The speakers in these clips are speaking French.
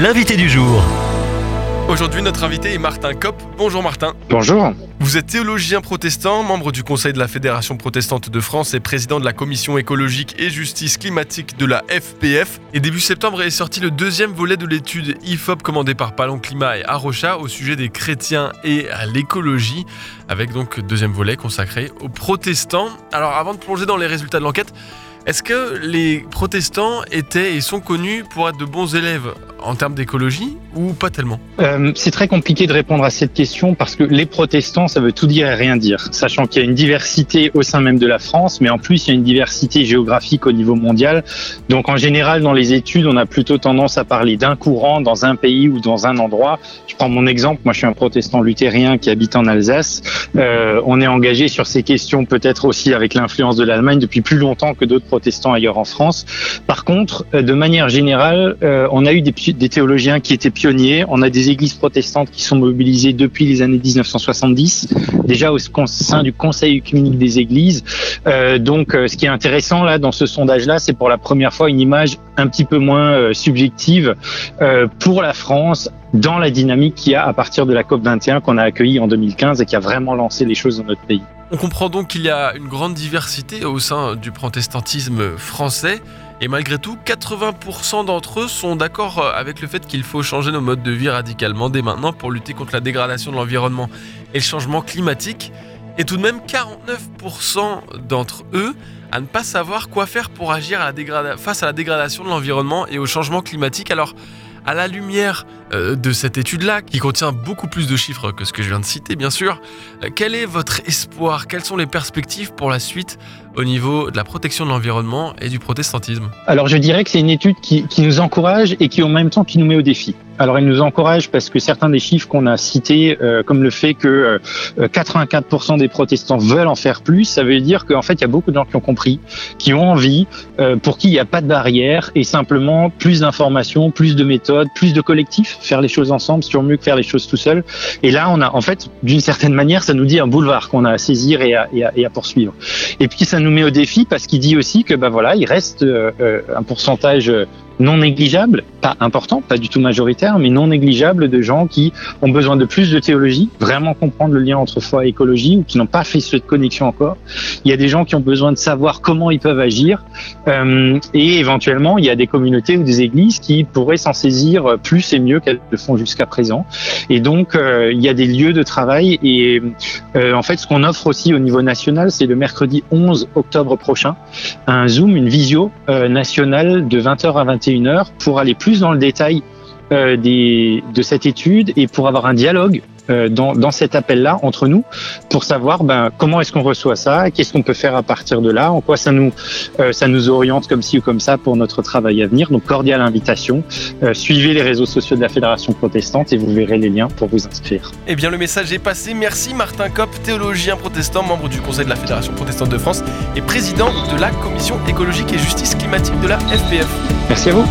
l'invité du jour. Aujourd'hui, notre invité est Martin Kopp. Bonjour Martin. Bonjour. Vous êtes théologien protestant, membre du Conseil de la Fédération protestante de France et président de la Commission écologique et justice climatique de la FPF. Et début septembre est sorti le deuxième volet de l'étude IFOP commandée par Palon Climat et Arocha au sujet des chrétiens et à l'écologie, avec donc deuxième volet consacré aux protestants. Alors avant de plonger dans les résultats de l'enquête, est-ce que les protestants étaient et sont connus pour être de bons élèves en termes d'écologie ou pas tellement? Euh, C'est très compliqué de répondre à cette question parce que les protestants, ça veut tout dire et rien dire, sachant qu'il y a une diversité au sein même de la France, mais en plus il y a une diversité géographique au niveau mondial. Donc en général, dans les études, on a plutôt tendance à parler d'un courant dans un pays ou dans un endroit. Je prends mon exemple, moi je suis un protestant luthérien qui habite en Alsace. Euh, on est engagé sur ces questions peut-être aussi avec l'influence de l'Allemagne depuis plus longtemps que d'autres protestants ailleurs en France. Par contre, euh, de manière générale, on a eu des, théologiens qui étaient pionniers. On a des églises protestantes qui sont mobilisées depuis les années 1970, déjà au sein du Conseil œcuménique des églises. Euh, donc, ce qui est intéressant là dans ce sondage-là, c'est pour la première fois une image un petit peu moins subjective pour la France dans la dynamique qu'il y a à partir de la COP 21 qu'on a accueillie en 2015 et qui a vraiment lancé les choses dans notre pays. On comprend donc qu'il y a une grande diversité au sein du protestantisme français. Et malgré tout, 80% d'entre eux sont d'accord avec le fait qu'il faut changer nos modes de vie radicalement dès maintenant pour lutter contre la dégradation de l'environnement et le changement climatique. Et tout de même, 49% d'entre eux à ne pas savoir quoi faire pour agir face à la dégradation de l'environnement et au changement climatique. Alors, à la lumière euh, de cette étude-là, qui contient beaucoup plus de chiffres que ce que je viens de citer, bien sûr, euh, quel est votre espoir? Quelles sont les perspectives pour la suite au niveau de la protection de l'environnement et du protestantisme? Alors je dirais que c'est une étude qui, nous encourage et qui en même temps qui nous met au défi. Alors elle nous encourage parce que certains des chiffres qu'on a cités, euh, comme le fait que 84% euh, des protestants veulent en faire plus, ça veut dire qu'en fait il y a beaucoup de gens qui ont compris, qui ont envie, euh, pour qui il n'y a pas de barrière et simplement plus d'informations, plus de méthodes, plus de collectifs, faire les choses ensemble, toujours mieux que faire les choses tout seul. Et là on a en fait d'une certaine manière ça nous dit un boulevard qu'on a à saisir et à, et à, et à poursuivre. Et puis ça nous met au défi parce qu'il dit aussi que bah voilà, il reste euh, euh, un pourcentage non négligeable, pas important, pas du tout majoritaire, mais non négligeable de gens qui ont besoin de plus de théologie, vraiment comprendre le lien entre foi et écologie, ou qui n'ont pas fait cette connexion encore. Il y a des gens qui ont besoin de savoir comment ils peuvent agir, euh, et éventuellement, il y a des communautés ou des églises qui pourraient s'en saisir plus et mieux qu'elles le font jusqu'à présent. Et donc, euh, il y a des lieux de travail, et euh, en fait, ce qu'on offre aussi au niveau national, c'est le mercredi 11 octobre prochain, un Zoom, une visio euh, nationale de 20h à 21h une heure pour aller plus dans le détail euh, de cette étude et pour avoir un dialogue dans, dans cet appel-là entre nous pour savoir ben, comment est-ce qu'on reçoit ça, qu'est-ce qu'on peut faire à partir de là, en quoi ça nous, euh, ça nous oriente comme ci ou comme ça pour notre travail à venir. Donc cordiale invitation. Euh, suivez les réseaux sociaux de la Fédération protestante et vous verrez les liens pour vous inscrire. Eh bien le message est passé. Merci Martin Kopp, théologien protestant, membre du Conseil de la Fédération protestante de France et président de la Commission écologique et justice climatique de la FPF. Merci à vous.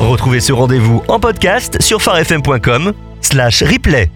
Retrouvez ce rendez-vous en podcast sur farfm.com slash replay.